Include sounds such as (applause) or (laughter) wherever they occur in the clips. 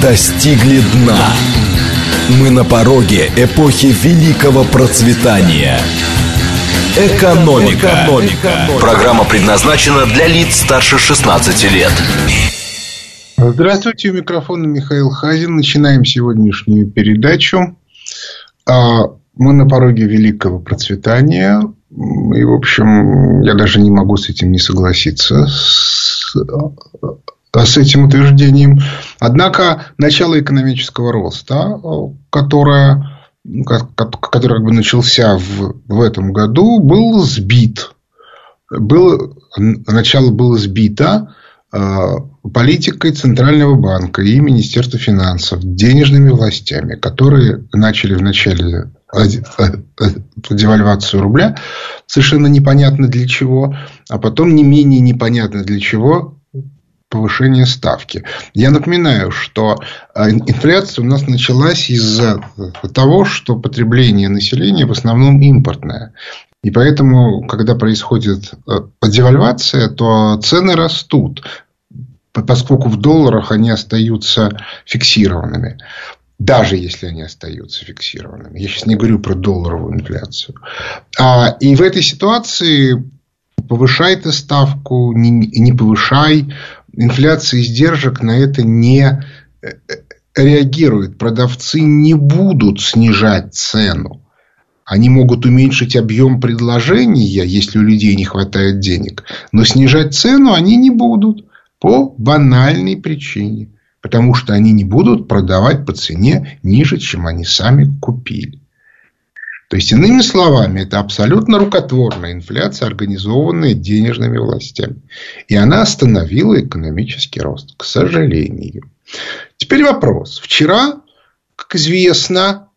достигли дна. Мы на пороге эпохи великого процветания. Экономика. Экономика. Программа предназначена для лиц старше 16 лет. Здравствуйте, у микрофона Михаил Хазин. Начинаем сегодняшнюю передачу. А, мы на пороге великого процветания. И, в общем, я даже не могу с этим не согласиться. С, с этим утверждением. Однако начало экономического роста, которое, который как бы начался в, в этом году, был сбит. Было, начало было сбито э, политикой Центрального банка и Министерства финансов, денежными властями, которые начали в начале девальвацию рубля, совершенно непонятно для чего, а потом не менее непонятно для чего повышение ставки. Я напоминаю, что а, инфляция у нас началась из-за того, что потребление населения в основном импортное. И поэтому, когда происходит а, девальвация, то цены растут, поскольку в долларах они остаются фиксированными. Даже если они остаются фиксированными. Я сейчас не говорю про долларовую инфляцию. А, и в этой ситуации повышай ты ставку, не, не повышай, инфляция издержек на это не э, реагирует. Продавцы не будут снижать цену. Они могут уменьшить объем предложения, если у людей не хватает денег. Но снижать цену они не будут по банальной причине. Потому что они не будут продавать по цене ниже, чем они сами купили. То есть, иными словами, это абсолютно рукотворная инфляция, организованная денежными властями. И она остановила экономический рост, к сожалению. Теперь вопрос. Вчера, как известно,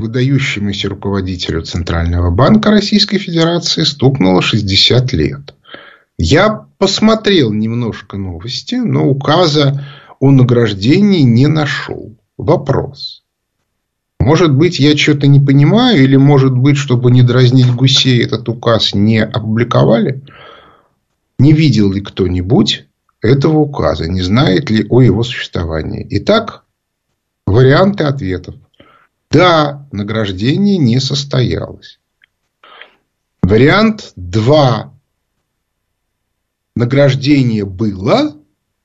выдающемуся руководителю Центрального банка Российской Федерации стукнуло 60 лет. Я посмотрел немножко новости, но указа о награждении не нашел. Вопрос. Может быть, я что-то не понимаю, или может быть, чтобы не дразнить гусей, этот указ не опубликовали? Не видел ли кто-нибудь этого указа? Не знает ли о его существовании? Итак, варианты ответов. Да, награждение не состоялось. Вариант 2. Награждение было,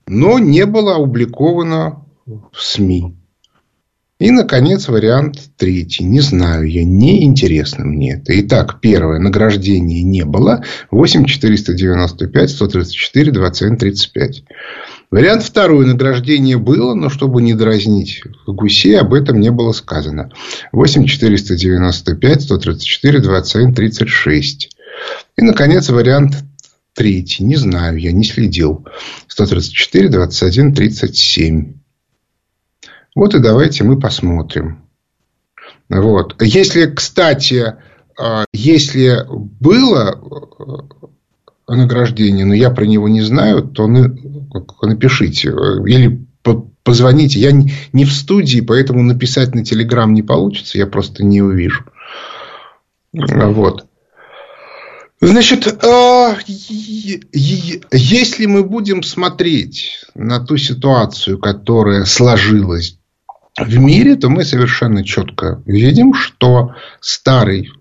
но не было опубликовано в СМИ. И, наконец, вариант третий. Не знаю я, не интересно мне это. Итак, первое. Награждения не было. 8 495 134 21 35. Вариант второй. Награждение было, но чтобы не дразнить гусей, об этом не было сказано. 8 495 134 21 36. И, наконец, вариант третий. Не знаю, я не следил. 134 21 37. Вот и давайте мы посмотрим. Вот. Если, кстати, а, если было э, награждение, но я про него не знаю, то напишите. Или позвоните. Я не в студии, поэтому написать на Телеграм не получится. Я просто не увижу. Вот. Значит, а, если мы будем смотреть на ту ситуацию, которая сложилась в мире, то мы совершенно четко видим, что старый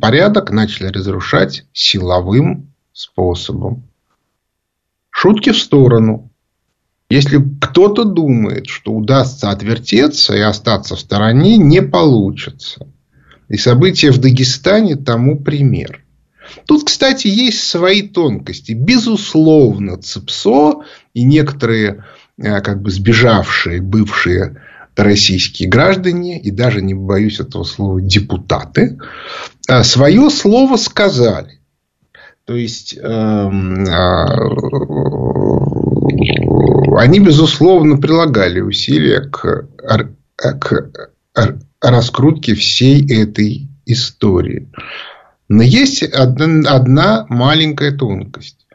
порядок начали разрушать силовым способом. Шутки в сторону. Если кто-то думает, что удастся отвертеться и остаться в стороне, не получится. И события в Дагестане тому пример. Тут, кстати, есть свои тонкости. Безусловно, ЦИПСО и некоторые э, как бы сбежавшие бывшие российские граждане и даже не боюсь этого слова депутаты а, свое слово сказали. То есть эм, а, они, безусловно, прилагали усилия к, к раскрутке всей этой истории. Но есть одна, одна маленькая тонкость.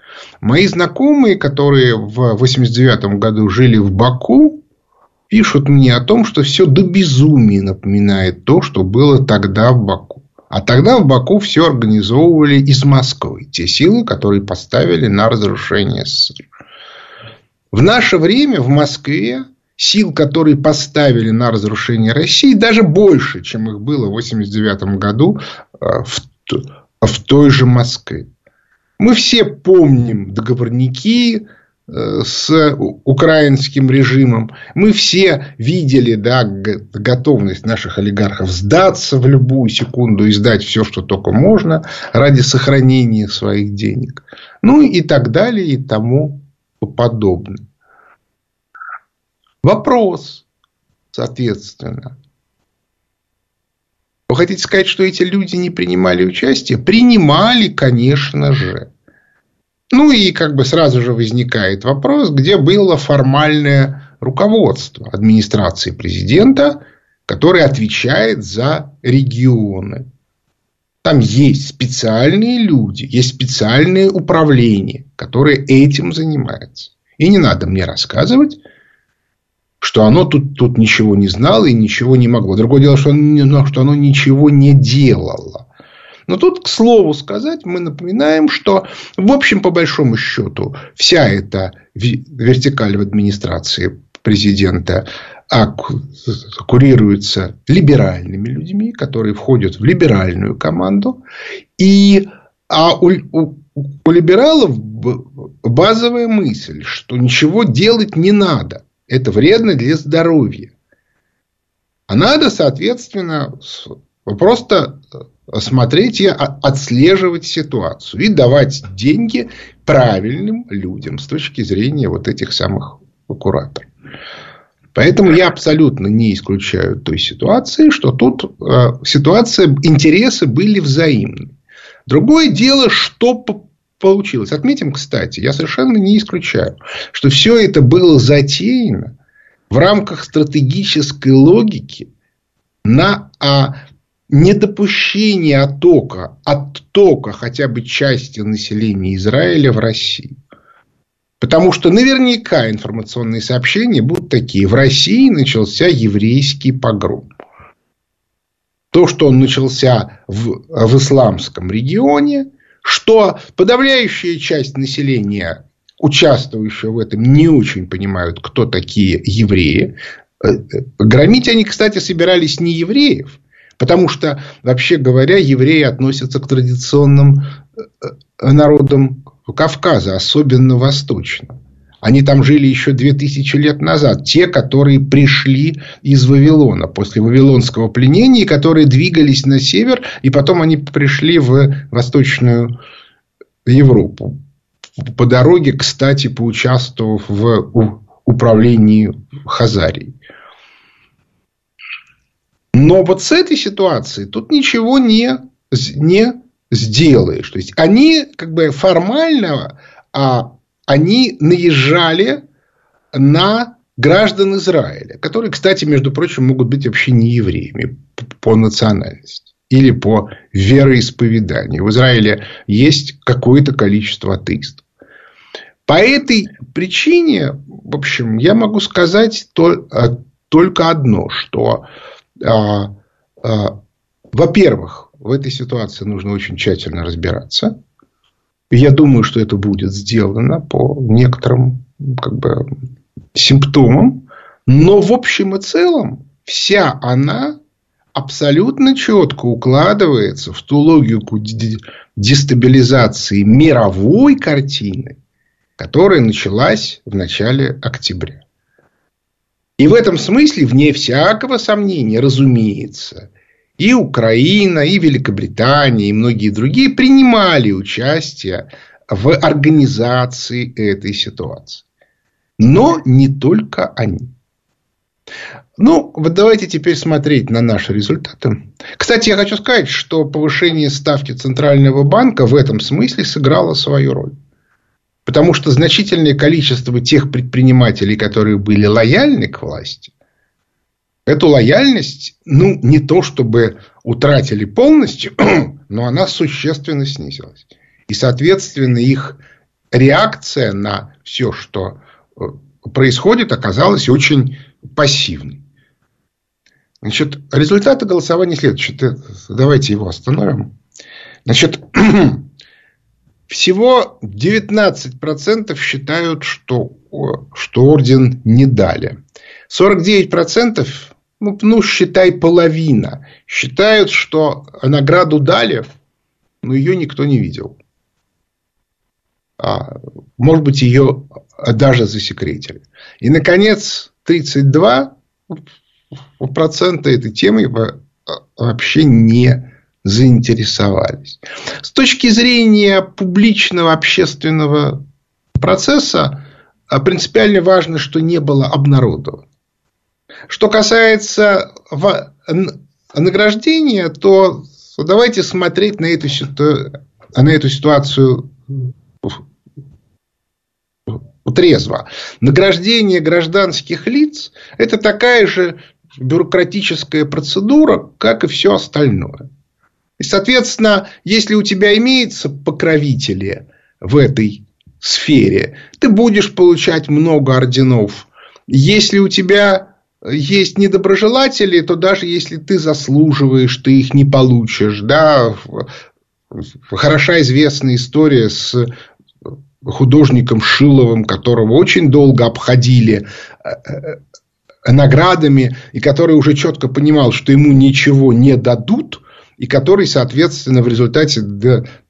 Мои знакомые, которые в 1989 году жили в Баку, пишут мне о том, что все до безумия напоминает то, что было тогда в Баку. А тогда в Баку все организовывали из Москвы. Те силы, которые поставили на разрушение СССР. В наше время в Москве сил, которые поставили на разрушение России, даже больше, чем их было в 1989 году э, в, в той же Москве. Мы все помним договорники с украинским режимом. Мы все видели да, готовность наших олигархов сдаться в любую секунду и сдать все, что только можно ради сохранения своих денег. Ну и так далее и тому подобное. Вопрос, соответственно. Вы хотите сказать, что эти люди не принимали участие? Принимали, конечно же. Ну и как бы сразу же возникает вопрос, где было формальное руководство администрации президента, которое отвечает за регионы. Там есть специальные люди, есть специальные управления, которые этим занимаются. И не надо мне рассказывать, что оно тут, тут ничего не знало и ничего не могло. Другое дело, что оно, что оно ничего не делало. Но тут, к слову сказать, мы напоминаем, что, в общем, по большому счету, вся эта вертикаль в администрации президента а курируется либеральными людьми, которые входят в либеральную команду. И, а у, у, у либералов базовая мысль, что ничего делать не надо. Это вредно для здоровья. А надо, соответственно, просто смотреть и отслеживать ситуацию. И давать деньги правильным людям с точки зрения вот этих самых кураторов. Поэтому я абсолютно не исключаю той ситуации, что тут э, ситуация, интересы были взаимны. Другое дело, что получилось. Отметим, кстати, я совершенно не исключаю, что все это было затеяно в рамках стратегической логики на а, недопущение оттока, оттока хотя бы части населения Израиля в Россию. Потому что наверняка информационные сообщения будут такие. В России начался еврейский погром. То, что он начался в, в исламском регионе, что подавляющая часть населения, участвующего в этом, не очень понимают, кто такие евреи. Э, э, громить они, кстати, собирались не евреев, потому что, вообще говоря, евреи относятся к традиционным э, народам Кавказа, особенно восточным. Они там жили еще 2000 лет назад. Те, которые пришли из Вавилона после Вавилонского пленения, которые двигались на север, и потом они пришли в Восточную Европу. По дороге, кстати, поучаствовав в управлении Хазарией. Но вот с этой ситуацией тут ничего не, не сделаешь. То есть, они как бы формально а, они наезжали на граждан Израиля, которые, кстати, между прочим, могут быть вообще не евреями по национальности или по вероисповеданию. В Израиле есть какое-то количество атеистов. По этой причине, в общем, я могу сказать а, только одно, что, во-первых, в этой ситуации нужно очень тщательно разбираться. Я думаю, что это будет сделано по некоторым как бы, симптомам. Но в общем и целом вся она абсолютно четко укладывается в ту логику дестабилизации мировой картины, которая началась в начале октября. И в этом смысле, вне всякого сомнения, разумеется, и Украина, и Великобритания, и многие другие принимали участие в организации этой ситуации. Но не только они. Ну, вот давайте теперь смотреть на наши результаты. Кстати, я хочу сказать, что повышение ставки Центрального банка в этом смысле сыграло свою роль. Потому что значительное количество тех предпринимателей, которые были лояльны к власти, Эту лояльность, ну, не то чтобы утратили полностью, (clears throat) но она существенно снизилась. И, соответственно, их реакция на все, что э, происходит, оказалась очень пассивной. Значит, результаты голосования следующие. Давайте его остановим. Значит, (clears throat) всего 19% считают, что, что орден не дали. 49%, ну, ну, считай, половина, считают, что награду дали, но ее никто не видел. А, может быть, ее даже засекретили. И, наконец, 32 процента этой темой вообще не заинтересовались. С точки зрения публичного общественного процесса а, принципиально важно, что не было обнародовано. Что касается награждения, то давайте смотреть на эту, на эту ситуацию трезво. Награждение гражданских лиц – это такая же бюрократическая процедура, как и все остальное. И, соответственно, если у тебя имеются покровители в этой сфере, ты будешь получать много орденов. Если у тебя есть недоброжелатели, то даже если ты заслуживаешь, ты их не получишь. Да? Хороша известная история с художником Шиловым, которого очень долго обходили э, э, наградами, и который уже четко понимал, что ему ничего не дадут, и который, соответственно, в результате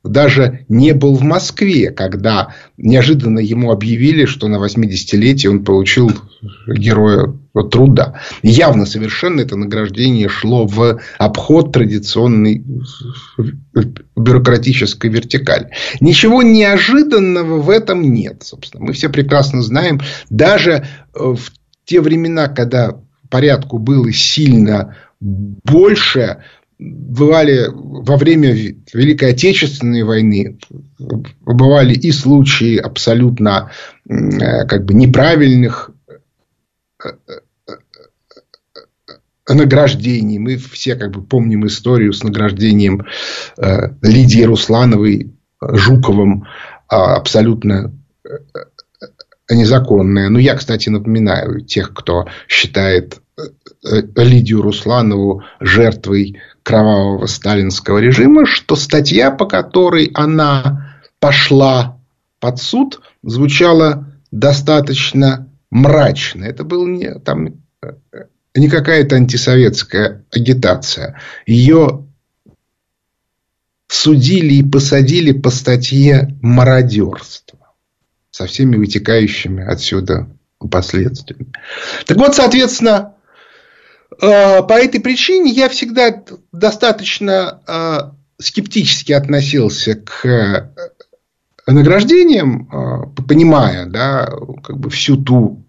даже не был в Москве, когда неожиданно ему объявили, что на 80-летие он получил героя труда. Явно совершенно это награждение шло в обход традиционной бюрократической вертикали. Ничего неожиданного в этом нет. Собственно. Мы все прекрасно знаем, даже в те времена, когда порядку было сильно больше, бывали во время Великой Отечественной войны, бывали и случаи абсолютно э, как бы неправильных э, э, награждений. Мы все как бы помним историю с награждением Лидии Руслановой Жуковым а, абсолютно незаконное. Но я, кстати, напоминаю тех, кто считает Лидию Русланову жертвой кровавого сталинского режима, что статья, по которой она пошла под суд, звучала достаточно мрачно. Это был не, там, не какая-то антисоветская агитация. Ее судили и посадили по статье мародерство со всеми вытекающими отсюда последствиями. Так вот, соответственно, Э, по этой причине я всегда достаточно э, скептически относился к э, награждениям, понимая, да, как бы всю ту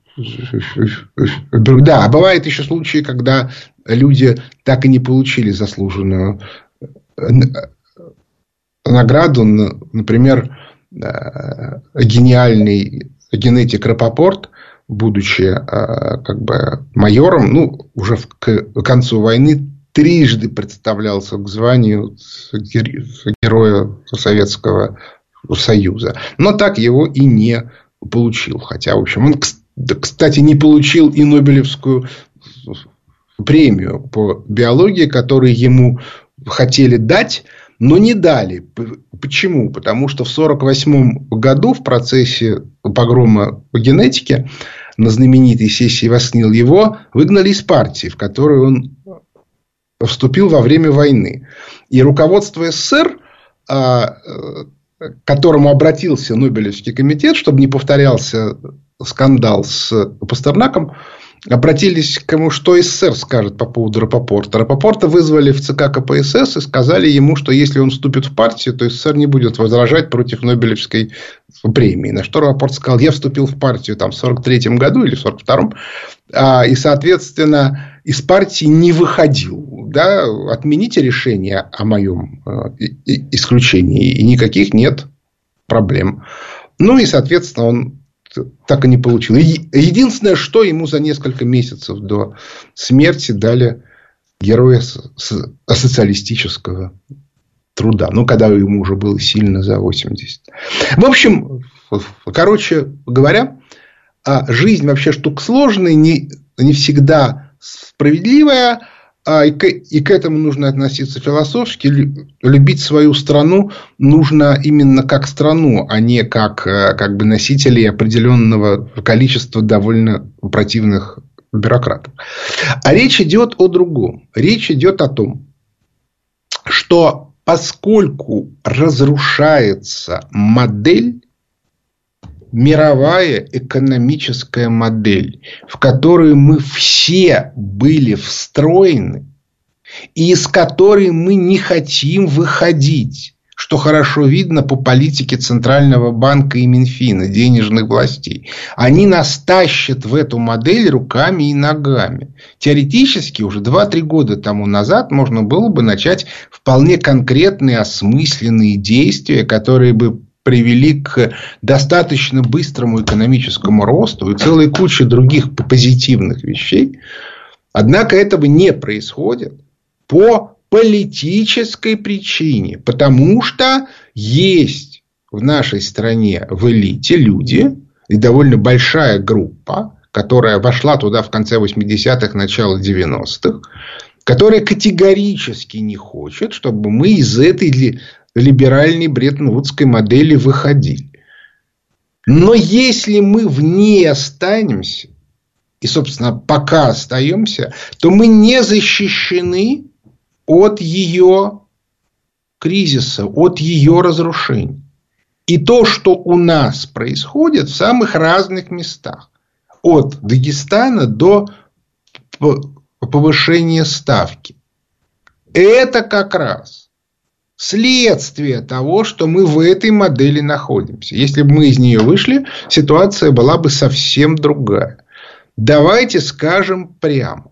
да, бывают еще случаи, когда люди так и не получили заслуженную награду. Например, гениальный генетик Рапопорт будучи э, как бы майором, ну, уже к концу войны трижды представлялся к званию героя Советского Союза. Но так его и не получил. Хотя, в общем, он, кстати, не получил и Нобелевскую премию по биологии, которую ему хотели дать, но не дали. Почему? Потому что в 1948 году в процессе погрома по генетике на знаменитой сессии Воснил его выгнали из партии, в которую он вступил во время войны. И руководство СССР, а, к которому обратился Нобелевский комитет, чтобы не повторялся скандал с Пастернаком, обратились к ему, что СССР скажет по поводу Рапопорта. Рапопорта вызвали в ЦК КПСС и сказали ему, что если он вступит в партию, то СССР не будет возражать против Нобелевской премии. На что Рапопорт сказал, я вступил в партию там, в 43 году или в 42 а, и, соответственно, из партии не выходил. Да? Отмените решение о моем э, исключении, и никаких нет проблем. Ну, и, соответственно, он так и не получил. Единственное, что ему за несколько месяцев до смерти дали героя социалистического труда. Ну, когда ему уже было сильно за 80. В общем, короче говоря, а жизнь вообще штука сложная, не, не всегда справедливая. А, и, к, и к этому нужно относиться философски. Любить свою страну нужно именно как страну, а не как, э, как бы носителей определенного количества довольно противных бюрократов. А речь идет о другом. Речь идет о том, что поскольку разрушается модель, мировая экономическая модель, в которую мы все были встроены, и из которой мы не хотим выходить что хорошо видно по политике Центрального банка и Минфина, денежных властей. Они нас тащат в эту модель руками и ногами. Теоретически уже 2-3 года тому назад можно было бы начать вполне конкретные осмысленные действия, которые бы привели к достаточно быстрому экономическому росту и целой куче других позитивных вещей. Однако этого не происходит по политической причине. Потому что есть в нашей стране в элите люди, и довольно большая группа, которая вошла туда в конце 80-х, начало 90-х, которая категорически не хочет, чтобы мы из этой либеральной бреттон-вудской модели выходили. Но если мы в ней останемся, и, собственно, пока остаемся, то мы не защищены от ее кризиса, от ее разрушений. И то, что у нас происходит в самых разных местах. От Дагестана до повышения ставки. Это как раз следствие того, что мы в этой модели находимся. Если бы мы из нее вышли, ситуация была бы совсем другая. Давайте скажем прямо.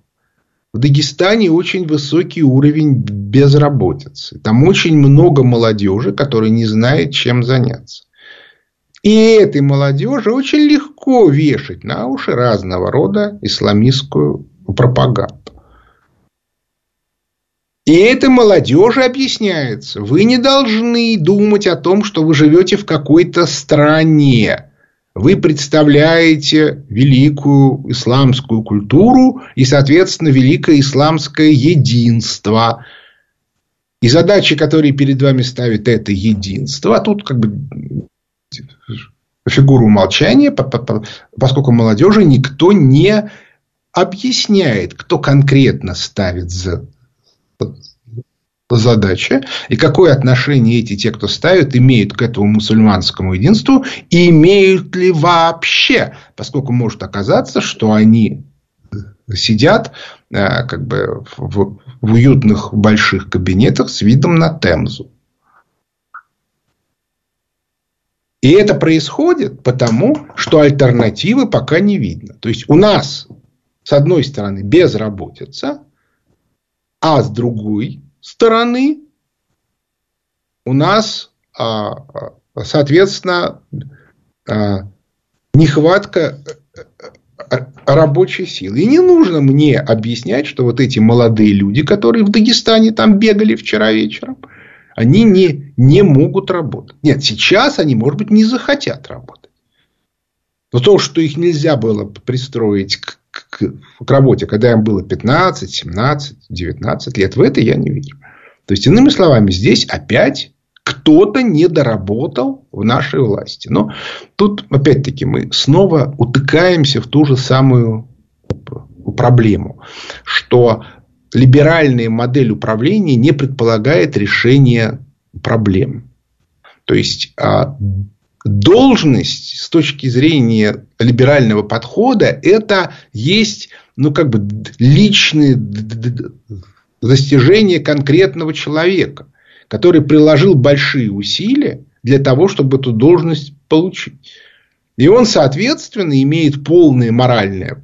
В Дагестане очень высокий уровень безработицы. Там очень много молодежи, которая не знает, чем заняться. И этой молодежи очень легко вешать на уши разного рода исламистскую пропаганду. И это молодежи объясняется. Вы не должны думать о том, что вы живете в какой-то стране. Вы представляете великую исламскую культуру и, соответственно, великое исламское единство. И задачи, которые перед вами ставит это единство, а тут как бы фигуру умолчания, поскольку молодежи никто не объясняет, кто конкретно ставит за задача, и какое отношение эти те, кто ставят, имеют к этому мусульманскому единству, и имеют ли вообще, поскольку может оказаться, что они сидят э, как бы в, в уютных больших кабинетах с видом на Темзу. И это происходит потому, что альтернативы пока не видно. То есть у нас, с одной стороны, безработица, а с другой стороны у нас, а, а, соответственно, а, нехватка рабочей силы. И не нужно мне объяснять, что вот эти молодые люди, которые в Дагестане там бегали вчера вечером, они не, не могут работать. Нет, сейчас они, может быть, не захотят работать. Но то, что их нельзя было пристроить к к, к работе, когда им было 15, 17, 19 лет. В это я не верю. То есть, иными словами, здесь опять кто-то не доработал в нашей власти. Но тут, опять-таки, мы снова утыкаемся в ту же самую проблему, что либеральная модель управления не предполагает решения проблем. То есть, а, должность с точки зрения либерального подхода это есть ну, как бы личные достижения конкретного человека, который приложил большие усилия для того, чтобы эту должность получить. И он, соответственно, имеет полное моральное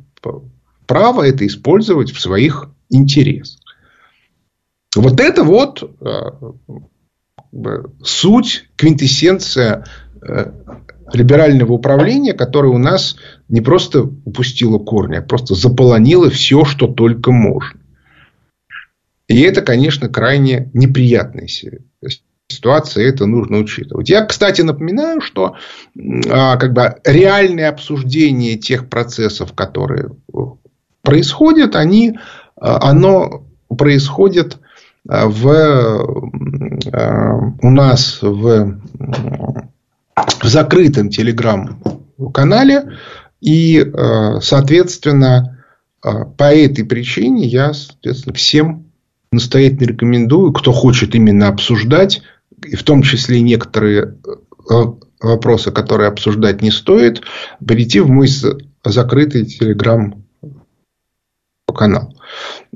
право это использовать в своих интересах. Вот это вот э, суть, квинтэссенция либерального управления, которое у нас не просто упустило корни, а просто заполонило все, что только можно. И это, конечно, крайне неприятная ситуация, это нужно учитывать. Я, кстати, напоминаю, что а, как бы, реальное обсуждение тех процессов, которые происходят, они, а, оно происходит в, у нас в, в закрытом телеграм-канале. И, соответственно, по этой причине я, соответственно, всем настоятельно рекомендую, кто хочет именно обсуждать, и в том числе некоторые вопросы, которые обсуждать не стоит, перейти в мой закрытый телеграм-канал.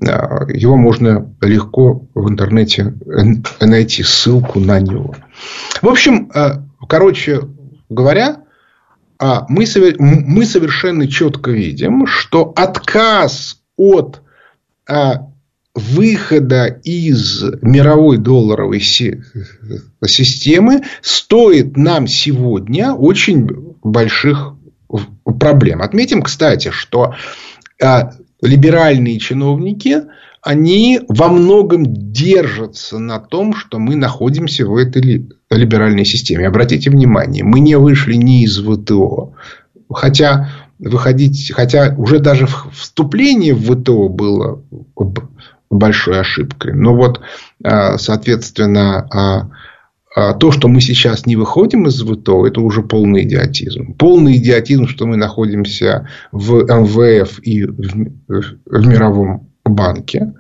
Его можно легко в интернете найти ссылку на него. В общем, короче говоря, а, мы, мы совершенно четко видим, что отказ от выхода из мировой долларовой системы стоит нам сегодня очень больших проблем. Отметим, кстати, что а, либеральные чиновники, они во многом держатся на том, что мы находимся в этой либеральной системе. Обратите внимание, мы не вышли ни из ВТО, хотя выходить, хотя уже даже вступление в ВТО было большой ошибкой. Но вот, а, соответственно, а, а, то, что мы сейчас не выходим из ВТО, это уже полный идиотизм. Полный идиотизм, что мы находимся в МВФ и в мировом банке.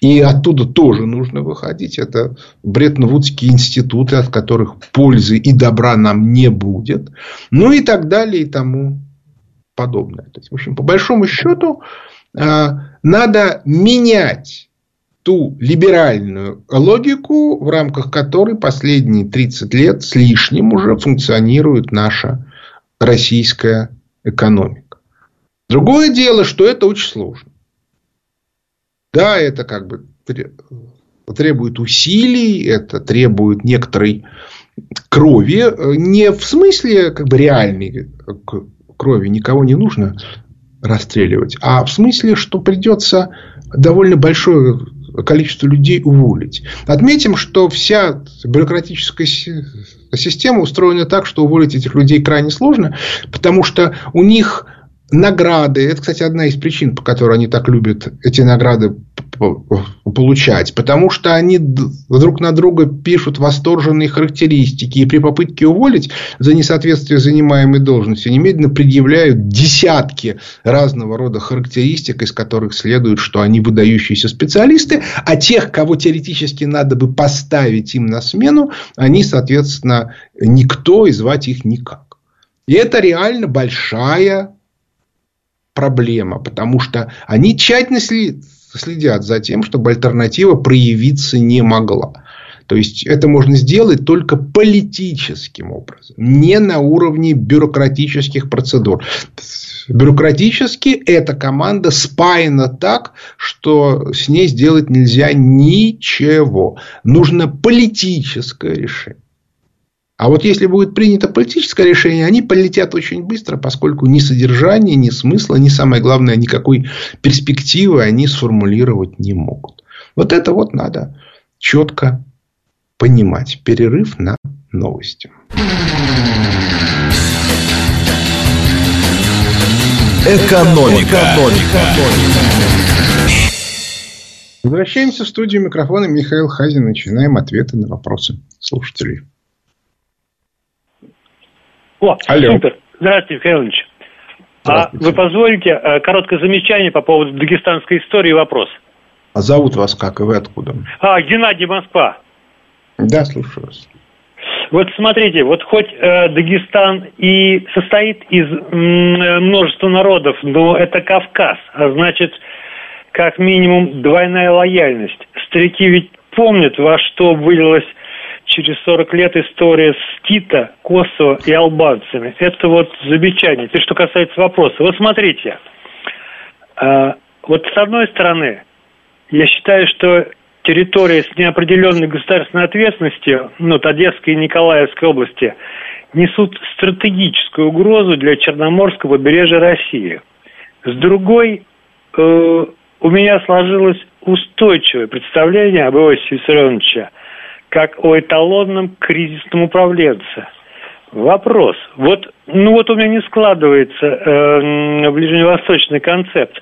И оттуда тоже нужно выходить. Это Бреттон-Вудские институты, от которых пользы и добра нам не будет. Ну и так далее и тому подобное. То есть, в общем, по большому счету, надо менять ту либеральную логику, в рамках которой последние 30 лет с лишним уже функционирует наша российская экономика. Другое дело, что это очень сложно. Да, это как бы требует усилий, это требует некоторой крови. Не в смысле как бы реальной крови, никого не нужно расстреливать, а в смысле, что придется довольно большое количество людей уволить. Отметим, что вся бюрократическая система устроена так, что уволить этих людей крайне сложно, потому что у них награды. Это, кстати, одна из причин, по которой они так любят эти награды получать. Потому что они друг на друга пишут восторженные характеристики. И при попытке уволить за несоответствие занимаемой должности немедленно предъявляют десятки разного рода характеристик, из которых следует, что они выдающиеся специалисты. А тех, кого теоретически надо бы поставить им на смену, они, соответственно, никто и звать их никак. И это реально большая проблема, потому что они тщательно следят за тем, чтобы альтернатива проявиться не могла. То есть это можно сделать только политическим образом, не на уровне бюрократических процедур. Бюрократически эта команда спаяна так, что с ней сделать нельзя ничего. Нужно политическое решение. А вот если будет принято политическое решение, они полетят очень быстро, поскольку ни содержания, ни смысла, ни самое главное, никакой перспективы они сформулировать не могут. Вот это вот надо четко понимать. Перерыв на новости. Экономика. Экономика. Возвращаемся в студию микрофона Михаил Хазин. Начинаем ответы на вопросы слушателей. О, Алло. супер. Здравствуйте, Михаил Ильич. А вы позволите э, короткое замечание по поводу дагестанской истории и вопрос? А зовут вас как и вы откуда? А, Геннадий Москва. Да, слушаю вас. Вот смотрите, вот хоть э, Дагестан и состоит из м, множества народов, но это Кавказ, а значит, как минимум двойная лояльность. Старики ведь помнят, во что вылилась через 40 лет история с Тита, Косово и албанцами. Это вот замечание. Теперь, что касается вопроса. Вот смотрите, э, вот с одной стороны, я считаю, что территория с неопределенной государственной ответственностью, ну, вот Одесской и Николаевской области, несут стратегическую угрозу для Черноморского побережья России. С другой, э, у меня сложилось устойчивое представление об Иосифе Виссарионовиче – как о эталонном кризисном управленце. Вопрос. Вот, ну вот у меня не складывается э, ближневосточный концепт.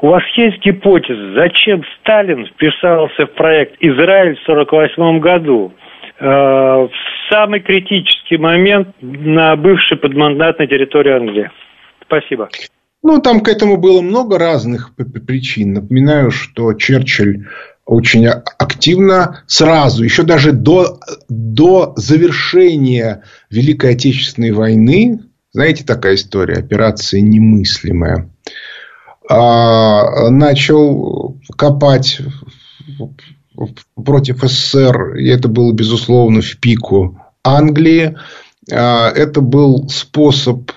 у вас есть гипотеза, зачем Сталин вписался в проект Израиль в 1948 году? Э, в самый критический момент на бывшей подмандатной территории Англии. Спасибо. Ну, там к этому было много разных причин. Напоминаю, что Черчилль очень активно сразу, еще даже до, до завершения Великой Отечественной войны, знаете, такая история, операция немыслимая, а, начал копать против СССР, и это было, безусловно, в пику Англии. А, это был способ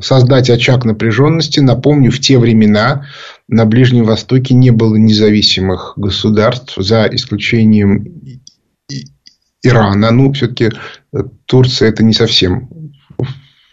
создать очаг напряженности. Напомню, в те времена на Ближнем Востоке не было независимых государств, за исключением Ирана. Ну, все-таки Турция это не совсем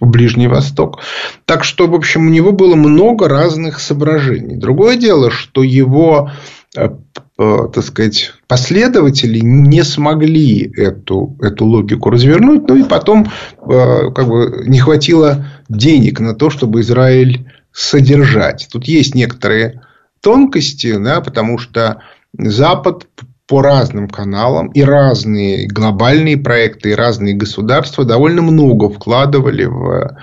Ближний Восток. Так что, в общем, у него было много разных соображений. Другое дело, что его э, э, так сказать, последователи не смогли эту, эту логику развернуть, ну и потом э, как бы не хватило денег на то, чтобы Израиль содержать. Тут есть некоторые тонкости, да, потому что Запад по разным каналам и разные глобальные проекты, и разные государства довольно много вкладывали в,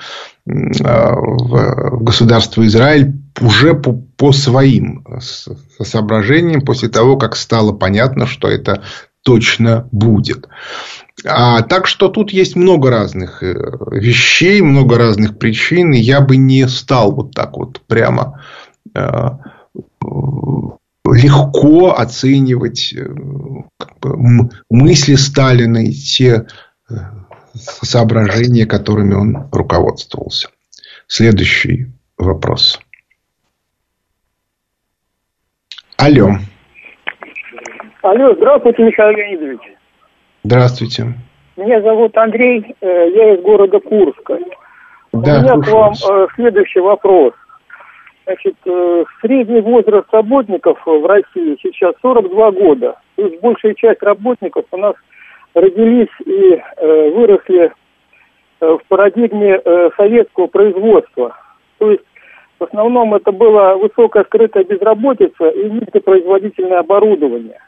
а, в государство Израиль уже по, по своим соображениям, после того, как стало понятно, что это точно будет. А, так что тут есть много разных э, вещей, много разных причин, и я бы не стал вот так вот прямо э, легко оценивать э, как бы, мысли Сталина и те э, соображения, которыми он руководствовался. Следующий вопрос. Алло. Алло, здравствуйте, Михаил Леонидович. Здравствуйте. Меня зовут Андрей, э, я из города Курска. Да, У меня к вам следующий вопрос. Значит, э, средний возраст работников в России сейчас 42 года. То есть большая часть работников у нас родились и э, выросли э, в парадигме советского производства. То есть в основном это была высокая скрытая безработица и низкопроизводительное оборудование.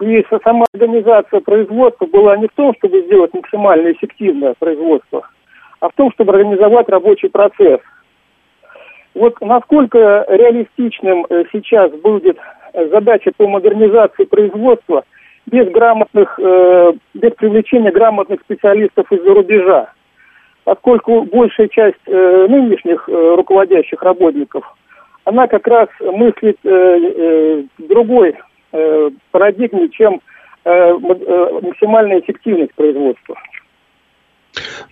И сама организация производства была не в том, чтобы сделать максимально эффективное производство, а в том, чтобы организовать рабочий процесс – вот насколько реалистичным э, сейчас будет э, задача по модернизации производства без грамотных, э, без привлечения грамотных специалистов из-за рубежа, поскольку большая часть нынешних руководящих работников, она как раз мыслит в другой парадигме, чем максимальная эффективность производства.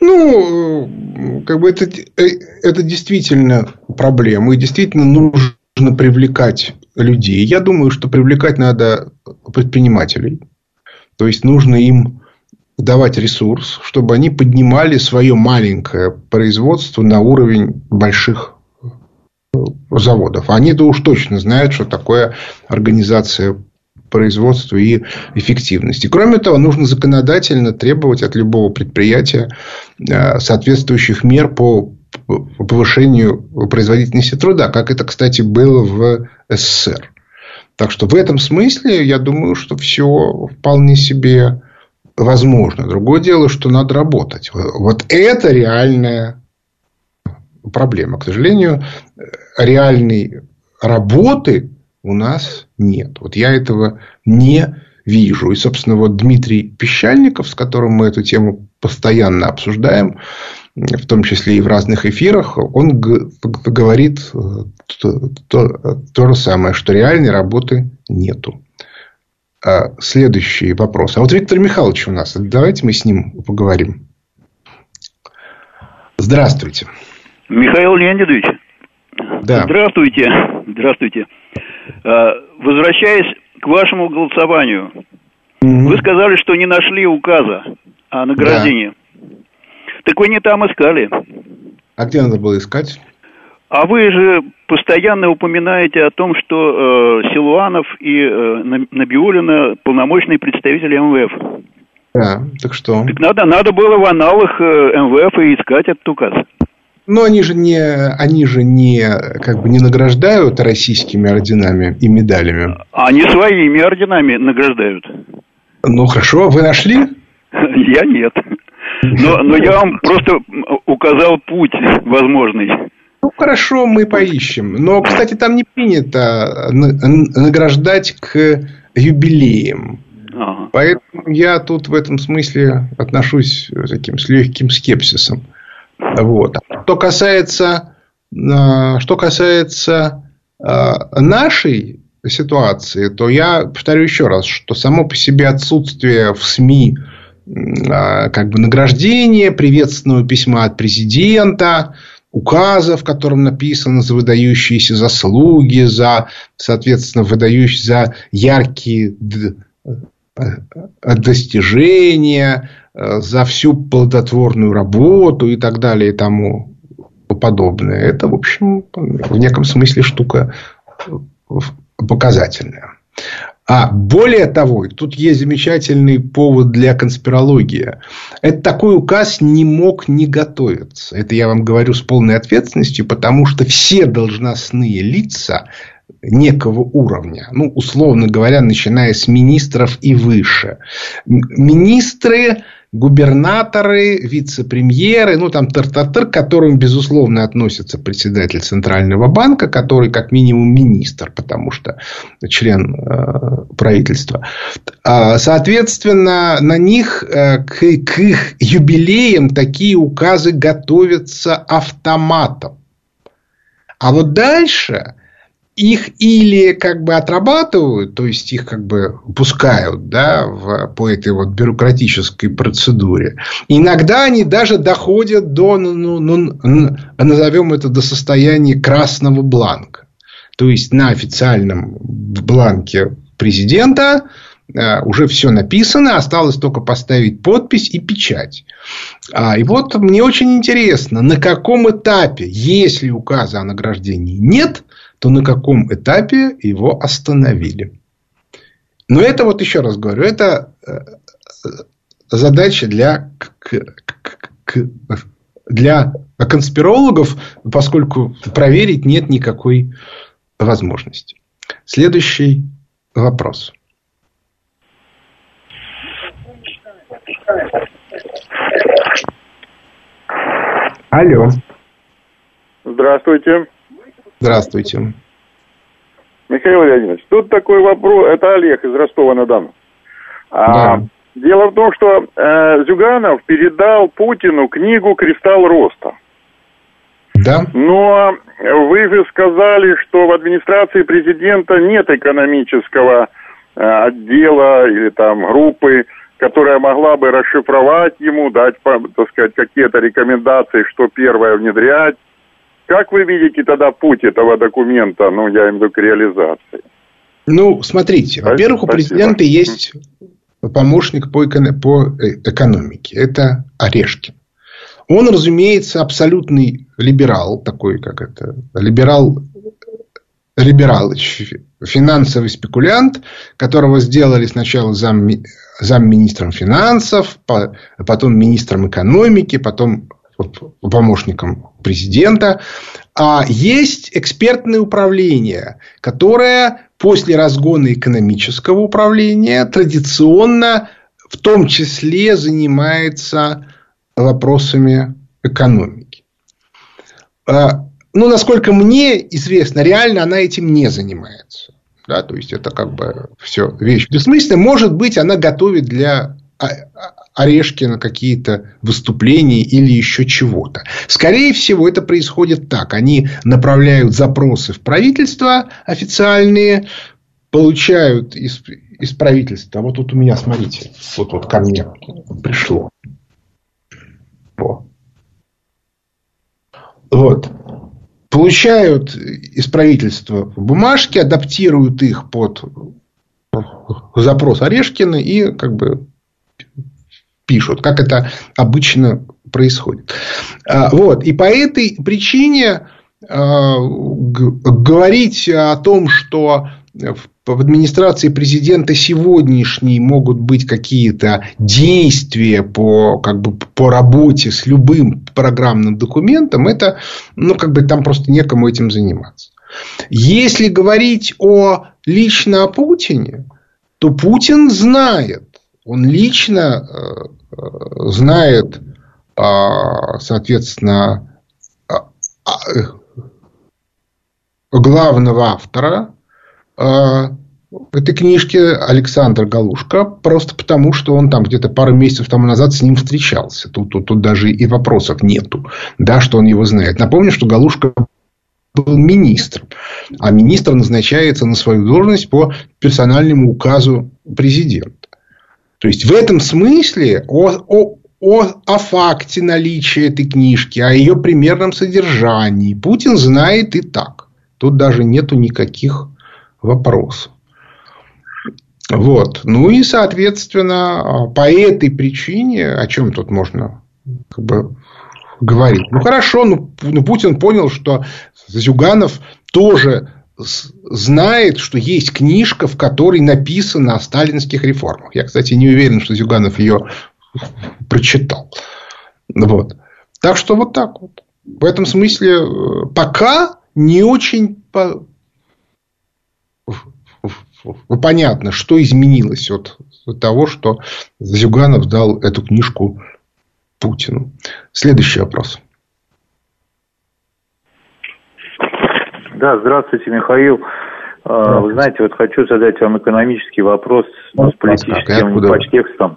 Ну, как бы это, э, это действительно проблема. И действительно нужно привлекать людей. Я думаю, что привлекать надо предпринимателей. То есть нужно им давать ресурс, чтобы они поднимали свое маленькое производство на уровень больших э, заводов. Они-то уж точно знают, что такое организация производству и эффективности. Кроме того, нужно законодательно требовать от любого предприятия э, соответствующих мер по повышению производительности труда, как это, кстати, было в СССР. Так что в этом смысле я думаю, что все вполне себе возможно. Другое дело, что надо работать. Вот это реальная проблема. К сожалению, реальной работы у нас нет. Вот я этого не вижу. И, собственно, вот Дмитрий Пещальников, с которым мы эту тему постоянно обсуждаем, в том числе и в разных эфирах, он говорит э, то, то, то же самое, что реальной работы нету. А следующий вопрос. А вот Виктор Михайлович у нас. Давайте мы с ним поговорим. Здравствуйте. Михаил Леонидович. Да. Здравствуйте. Здравствуйте. А, возвращаясь к вашему голосованию, mm-hmm. вы сказали, что не нашли указа о награждении. Да. Так вы не там искали. А где надо было искать? А вы же постоянно упоминаете о том, что э, Силуанов и э, Набиулина полномочные представители МВФ. Да, так что? Так надо, надо было в аналах э, МВФ и искать этот указ. Но они же не, они же не, как бы не награждают российскими орденами и медалями. Они своими орденами награждают. Ну хорошо, вы нашли? Я нет. Но, но я вам просто указал путь возможный. Ну, хорошо, мы поищем. Но, кстати, там не принято награждать к юбилеям. Ага. Поэтому я тут в этом смысле отношусь таким с легким скепсисом. Вот. Что касается, а, что касается а, нашей ситуации, то я повторю еще раз, что само по себе отсутствие в СМИ а, как бы награждения, приветственного письма от президента, указа, в котором написано за выдающиеся заслуги, за, соответственно, выдающие, за яркие достижения, э, за всю плодотворную работу и так далее и тому подобное. Это, в общем, в неком смысле штука показательная. А более того, тут есть замечательный повод для конспирологии. Это такой указ не мог не готовиться. Это я вам говорю с полной ответственностью, потому что все должностные лица некого уровня, ну, условно говоря, начиная с министров и выше. Министры, губернаторы, вице-премьеры, ну, там тыр-тыр-тыр, к которым, безусловно, относится председатель Центрального банка, который, как минимум, министр, потому что член э, правительства. А, соответственно, на них, э, к, к их юбилеям такие указы готовятся автоматом. А вот дальше их или как бы отрабатывают, то есть их как бы пускают да, в, по этой вот бюрократической процедуре. Иногда они даже доходят до, ну, ну, ну, назовем это до состояния красного бланка. То есть на официальном бланке президента э, уже все написано, осталось только поставить подпись и печать. А, и вот мне очень интересно, на каком этапе, если указа о награждении нет, то на каком этапе его остановили. Но это вот еще раз говорю, это э, задача для, для конспирологов, поскольку проверить нет никакой возможности. Следующий вопрос. Алло. Здравствуйте. Здравствуйте. Михаил Леонидович, тут такой вопрос, это Олег из Ростова-на-Дону. А, да. Дело в том, что э, Зюганов передал Путину книгу «Кристалл роста». Да. Но вы же сказали, что в администрации президента нет экономического э, отдела или там группы, которая могла бы расшифровать ему, дать, так сказать, какие-то рекомендации, что первое внедрять, как вы видите тогда путь этого документа, ну, я имею в виду к реализации? Ну, смотрите, во-первых, у президента есть помощник по, эко- по э, экономике. Это Орешкин. Он, разумеется, абсолютный либерал, такой, как это, либерал, либерал, финансовый спекулянт, которого сделали сначала зам, замминистром финансов, потом министром экономики, потом помощником президента. А есть экспертное управление, которое после разгона экономического управления традиционно в том числе занимается вопросами экономики. А, ну, насколько мне известно, реально она этим не занимается. Да, то есть, это как бы все вещь бессмысленная. Может быть, она готовит для а, Орешкина какие-то выступления или еще чего-то. Скорее всего, это происходит так. Они направляют запросы в правительство официальные, получают из, из правительства. Вот тут у меня, смотрите, вот вот ко мне пришло. Во. Вот. Получают из правительства бумажки, адаптируют их под запрос Орешкина и как бы пишут, как это обычно происходит. А, вот. И по этой причине а, говорить о том, что в администрации президента сегодняшней могут быть какие-то действия по, как бы, по работе с любым программным документом, это, ну, как бы там просто некому этим заниматься. Если говорить о лично о Путине, то Путин знает, он лично э, знает, а, соответственно, а, а, главного автора этой книжки Александр Галушка, просто потому, что он там где-то пару месяцев тому назад с ним встречался. Тут, тут, тут даже и вопросов нету, да, что он его знает. Напомню, что Галушка был министром, а министр назначается на свою должность по персональному указу президента. То есть, в этом смысле о, о, о, о факте наличия этой книжки, о ее примерном содержании Путин знает и так. Тут даже нету никаких вопросов. Вот. Ну и, соответственно, по этой причине, о чем тут можно как бы, говорить? Ну, хорошо, ну, ну Путин понял, что Зюганов тоже знает, что есть книжка, в которой написано о сталинских реформах. Я, кстати, не уверен, что Зюганов ее прочитал. Вот. Так что вот так вот. В этом смысле э, пока не очень понятно, что изменилось от того, что Зюганов дал эту книжку Путину. Следующий вопрос. Да, здравствуйте, Михаил. А, здравствуйте. Вы знаете, вот хочу задать вам экономический вопрос ну, с политическим подтекстом.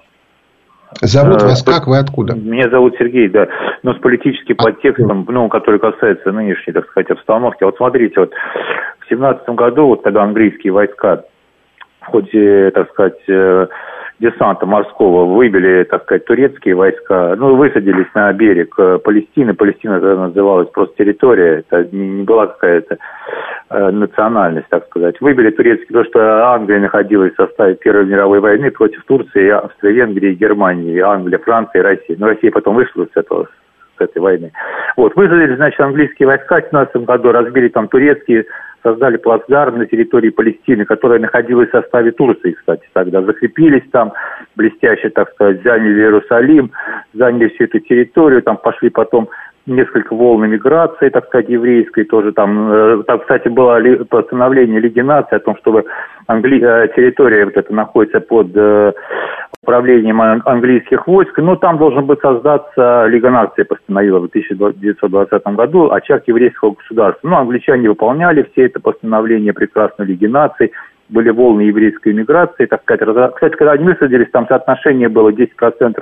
Зовут вас как? Вы откуда? Меня зовут Сергей, да. Но с политическим а, подтекстом, ну, который касается нынешней, так сказать, обстановки. Вот смотрите, вот в семнадцатом году, вот когда английские войска в ходе, так сказать, э, десанта морского выбили, так сказать, турецкие войска, ну, высадились на берег э, Палестины. Палестина тогда называлась просто территория, это не, была какая-то э, национальность, так сказать. Выбили турецкие, потому что Англия находилась в составе Первой мировой войны против Турции, Австрии, Венгрии, Германии, Англия, Франция и России. Но Россия потом вышла с этого с этой войны. Вот, высадили, значит, английские войска в 17 году, разбили там турецкие создали плацдарм на территории Палестины, которая находилась в составе Турции, кстати, тогда. Закрепились там, блестяще, так сказать, заняли Иерусалим, заняли всю эту территорию, там пошли потом несколько волн миграции, так сказать, еврейской тоже там. Э, там, кстати, было постановление Лиги наций о том, чтобы Англи... Э, территория вот эта находится под управлением английских войск, но там должен быть создаться Лига наций, постановила в 1920 году очаг еврейского государства. Ну, англичане выполняли все это постановление прекрасно Лиги наций, были волны еврейской миграции, так сказать. Кстати, когда они высадились, там соотношение было 10%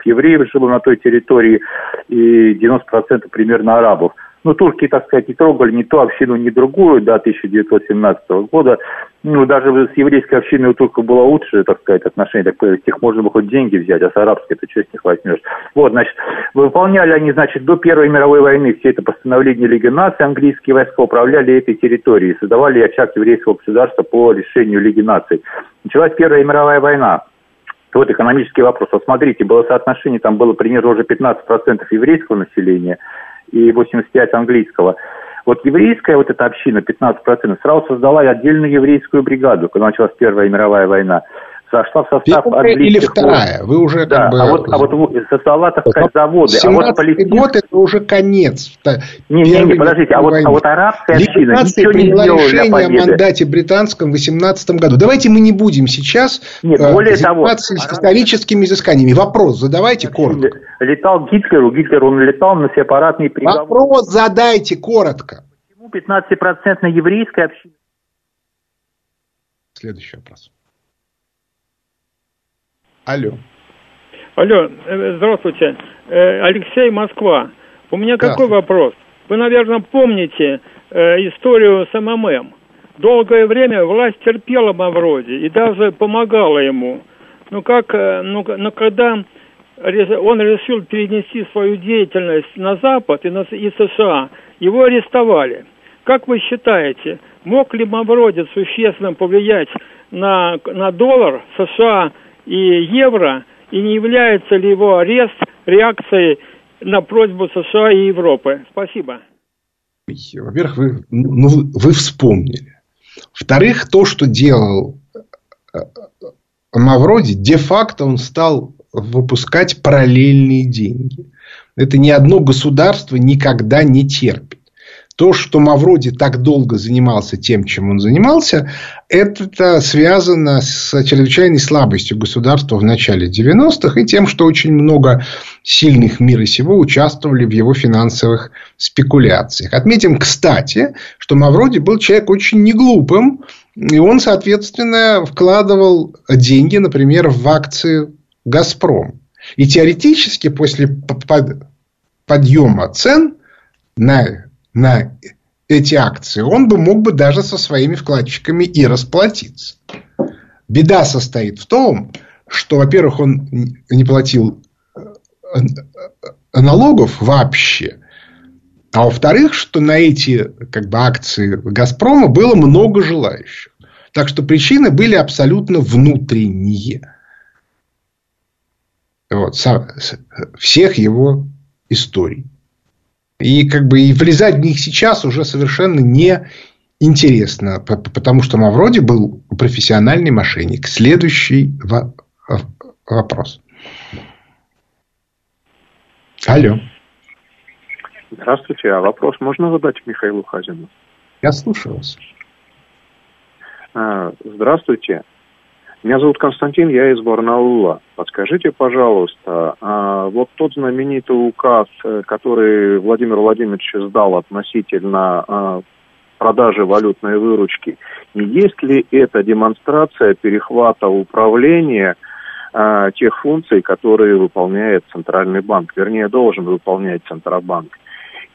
евреев жило на той территории и 90% примерно арабов. Ну, турки, так сказать, не трогали ни ту общину, ни другую до 1917 года. Ну, даже с еврейской общиной у турков было лучше, так сказать, отношения. Так с них можно было хоть деньги взять, а с арабской ты что с них возьмешь? Вот, значит, выполняли они, значит, до Первой мировой войны все это постановление Лиги наций, английские войска управляли этой территорией, создавали очаг еврейского государства по решению Лиги наций. Началась Первая мировая война вот экономический вопрос. Вот смотрите, было соотношение, там было примерно уже 15% еврейского населения, и 85 английского. Вот еврейская вот эта община, 15%, сразу создала отдельную еврейскую бригаду, когда началась Первая мировая война зашла в состав Первая или вторая? Вы уже да, бы... а вот, а вот так сказать, заводы. А вот Палестин... год это уже конец. Не, не, не, подождите, а вот, а вот арабская община ничего не сделала решение для победы. о мандате британском в 18 году. Давайте мы не будем сейчас Нет, э, более того, историческими изысканиями. Вопрос задавайте коротко. Летал Гитлер, у Гитлера он летал на сепаратный приговор. Вопрос задайте коротко. Почему 15% еврейская община? Следующий вопрос. Алло. Алло, э, здравствуйте. Э, Алексей, Москва. У меня какой вопрос? Вы, наверное, помните э, историю с МММ. Долгое время власть терпела Мавроди и даже помогала ему. Но как, ну, но когда он решил перенести свою деятельность на Запад и, на, и США, его арестовали. Как вы считаете, мог ли Мавроди существенно повлиять на, на доллар США и евро, и не является ли его арест реакцией на просьбу США и Европы? Спасибо. Во-первых, вы, ну, вы вспомнили. Во-вторых, то, что делал Мавроди, де-факто он стал выпускать параллельные деньги. Это ни одно государство никогда не терпит. То, что Мавроди так долго занимался тем, чем он занимался, это связано с чрезвычайной слабостью государства в начале 90-х и тем, что очень много сильных мира сего участвовали в его финансовых спекуляциях. Отметим, кстати, что Мавроди был человек очень неглупым, и он, соответственно, вкладывал деньги, например, в акции «Газпром». И теоретически после подъема цен на на эти акции, он бы мог бы даже со своими вкладчиками и расплатиться. Беда состоит в том, что, во-первых, он не платил э, налогов вообще, а во-вторых, что на эти как бы, акции Газпрома было много желающих. Так что причины были абсолютно внутренние. Вот, всех его историй. И как бы и влезать в них сейчас уже совершенно не интересно, потому что Мавроди был профессиональный мошенник. Следующий вопрос. Алло. Здравствуйте. А вопрос можно задать Михаилу Хазину? Я слушаю вас. А, здравствуйте. Меня зовут Константин, я из Барнаула. Подскажите, пожалуйста, а вот тот знаменитый указ, э, который Владимир Владимирович издал относительно а, продажи валютной выручки, не есть ли это демонстрация перехвата управления а, тех функций, которые выполняет Центральный банк, вернее, должен выполнять Центробанк?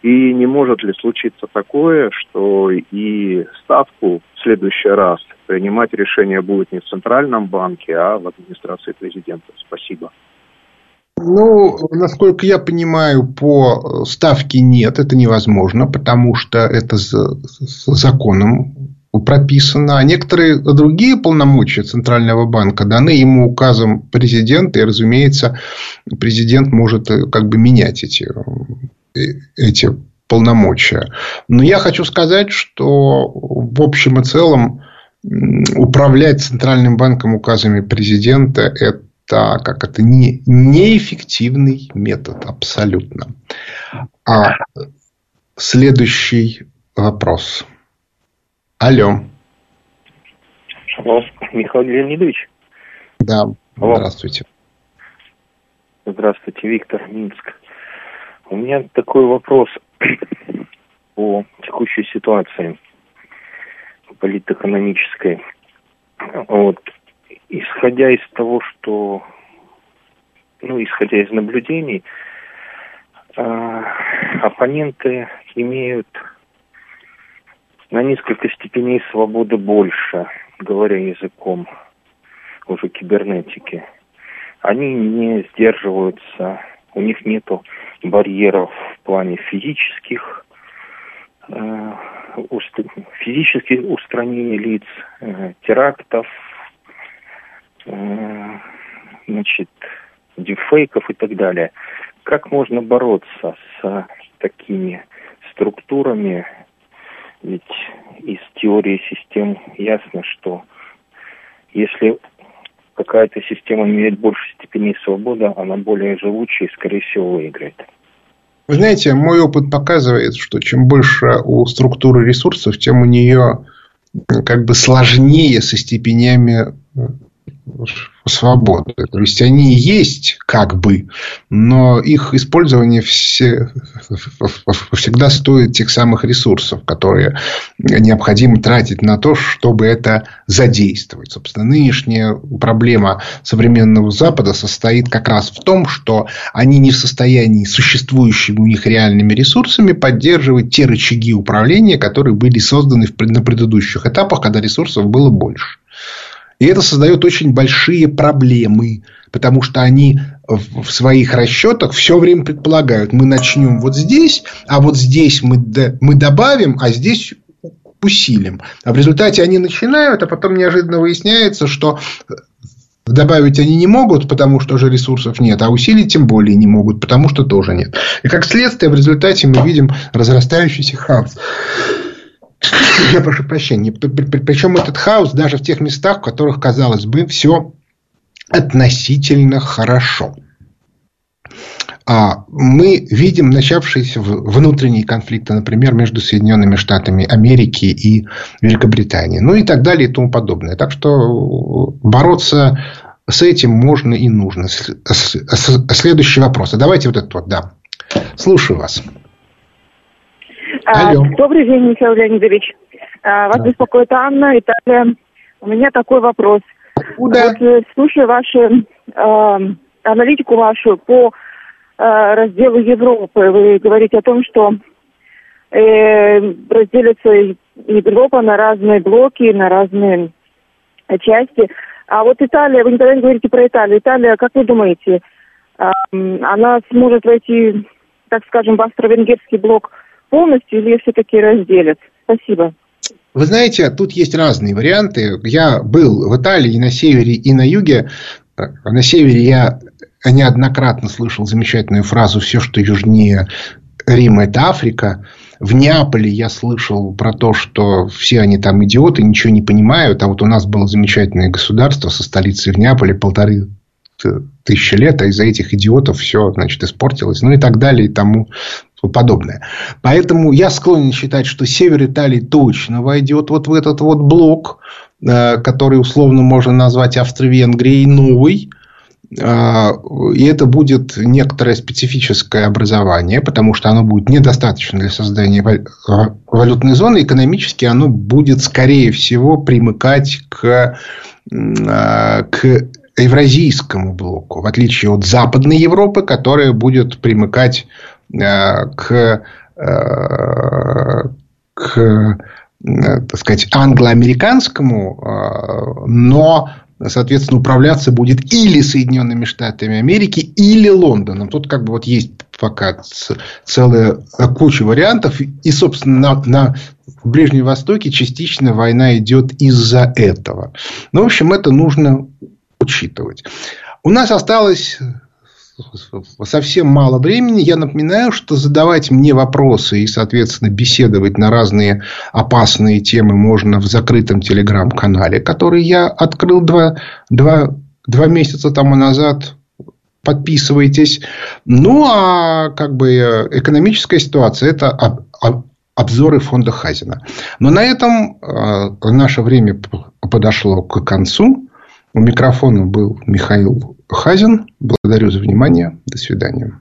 И не может ли случиться такое, что и ставку в следующий раз принимать решение будет не в Центральном банке, а в администрации президента? Спасибо. Ну, насколько я понимаю, по ставке нет, это невозможно, потому что это законом прописано. А некоторые другие полномочия Центрального банка даны ему указом президента, и, разумеется, президент может э, как бы менять эти эти полномочия. Но я хочу сказать, что в общем и целом управлять Центральным банком указами президента – это как это не, неэффективный метод абсолютно. А следующий вопрос. Алло. Алло, Михаил Леонидович? Да, Алло. здравствуйте. Здравствуйте, Виктор, Минск. У меня такой вопрос (clears throat) по текущей ситуации политэкономической. Вот. Исходя из того, что, ну, исходя из наблюдений, э, оппоненты имеют на несколько степеней свободы больше, говоря языком уже кибернетики. Они не сдерживаются, у них нету барьеров в плане физических, уст, физических устранений лиц, э, терактов, э, значит, дефейков и так далее. Как можно бороться с такими структурами? Ведь из теории систем ясно, что если какая-то система имеет больше степеней свободы, она более живучая и, скорее всего, выиграет. Вы знаете, мой опыт показывает, что чем больше у структуры ресурсов, тем у нее как бы сложнее со степенями свободы. То есть они есть как бы, но их использование все, всегда стоит тех самых ресурсов, которые необходимо тратить на то, чтобы это задействовать. Собственно, нынешняя проблема современного Запада состоит как раз в том, что они не в состоянии существующими у них реальными ресурсами поддерживать те рычаги управления, которые были созданы на предыдущих этапах, когда ресурсов было больше. И это создает очень большие проблемы, потому что они в своих расчетах все время предполагают, мы начнем вот здесь, а вот здесь мы, мы добавим, а здесь усилим. А в результате они начинают, а потом неожиданно выясняется, что добавить они не могут, потому что уже ресурсов нет, а усилить тем более не могут, потому что тоже нет. И как следствие в результате мы видим разрастающийся хаос. Я прошу прощения. Причем этот хаос даже в тех местах, в которых, казалось бы, все относительно хорошо. А мы видим начавшиеся внутренние конфликты, например, между Соединенными Штатами Америки и Великобританией, ну и так далее и тому подобное. Так что бороться с этим можно и нужно. Следующий вопрос. А давайте вот этот вот, да. Слушаю вас. А, Алло. Добрый день, Михаил Леонидович. А, вас да. беспокоит Анна, Италия. У меня такой вопрос. Куда? Вот, э, слушая вашу э, аналитику вашу по э, разделу Европы, вы говорите о том, что э, разделится Европа на разные блоки, на разные части. А вот Италия, вы никогда не говорите про Италию. Италия, как вы думаете, э, она сможет войти, так скажем, в австро-венгерский блок полностью или все-таки разделят? Спасибо. Вы знаете, тут есть разные варианты. Я был в Италии на севере, и на юге. На севере я неоднократно слышал замечательную фразу «все, что южнее Рима, это Африка». В Неаполе я слышал про то, что все они там идиоты, ничего не понимают. А вот у нас было замечательное государство со столицей в Неаполе полторы тысячи лет, а из-за этих идиотов все, значит, испортилось. Ну и так далее, и тому подобное. Поэтому я склонен считать, что север Италии точно войдет вот в этот вот блок, э, который условно можно назвать Австро-Венгрией новый. Э, и это будет некоторое специфическое образование, потому что оно будет недостаточно для создания валютной зоны. Экономически оно будет, скорее всего, примыкать к, э, к евразийскому блоку, в отличие от Западной Европы, которая будет примыкать Э, к, э, к э, так сказать, англо-американскому, но соответственно, управляться будет или Соединенными Штатами Америки, или Лондоном. Тут как бы вот есть пока целая куча вариантов. И, собственно, на, на Ближнем Востоке частично война идет из-за этого. Ну, в общем, это нужно учитывать. У нас осталось (laughs) совсем мало времени. Я напоминаю, что задавать мне вопросы и, соответственно, беседовать на разные опасные темы можно в закрытом телеграм-канале, который я открыл два, два, два месяца тому назад. Подписывайтесь. Ну, а как бы экономическая ситуация – это обзоры фонда Хазина. Но на этом э, наше время подошло к концу. У микрофона был Михаил Хазин. Благодарю за внимание. До свидания.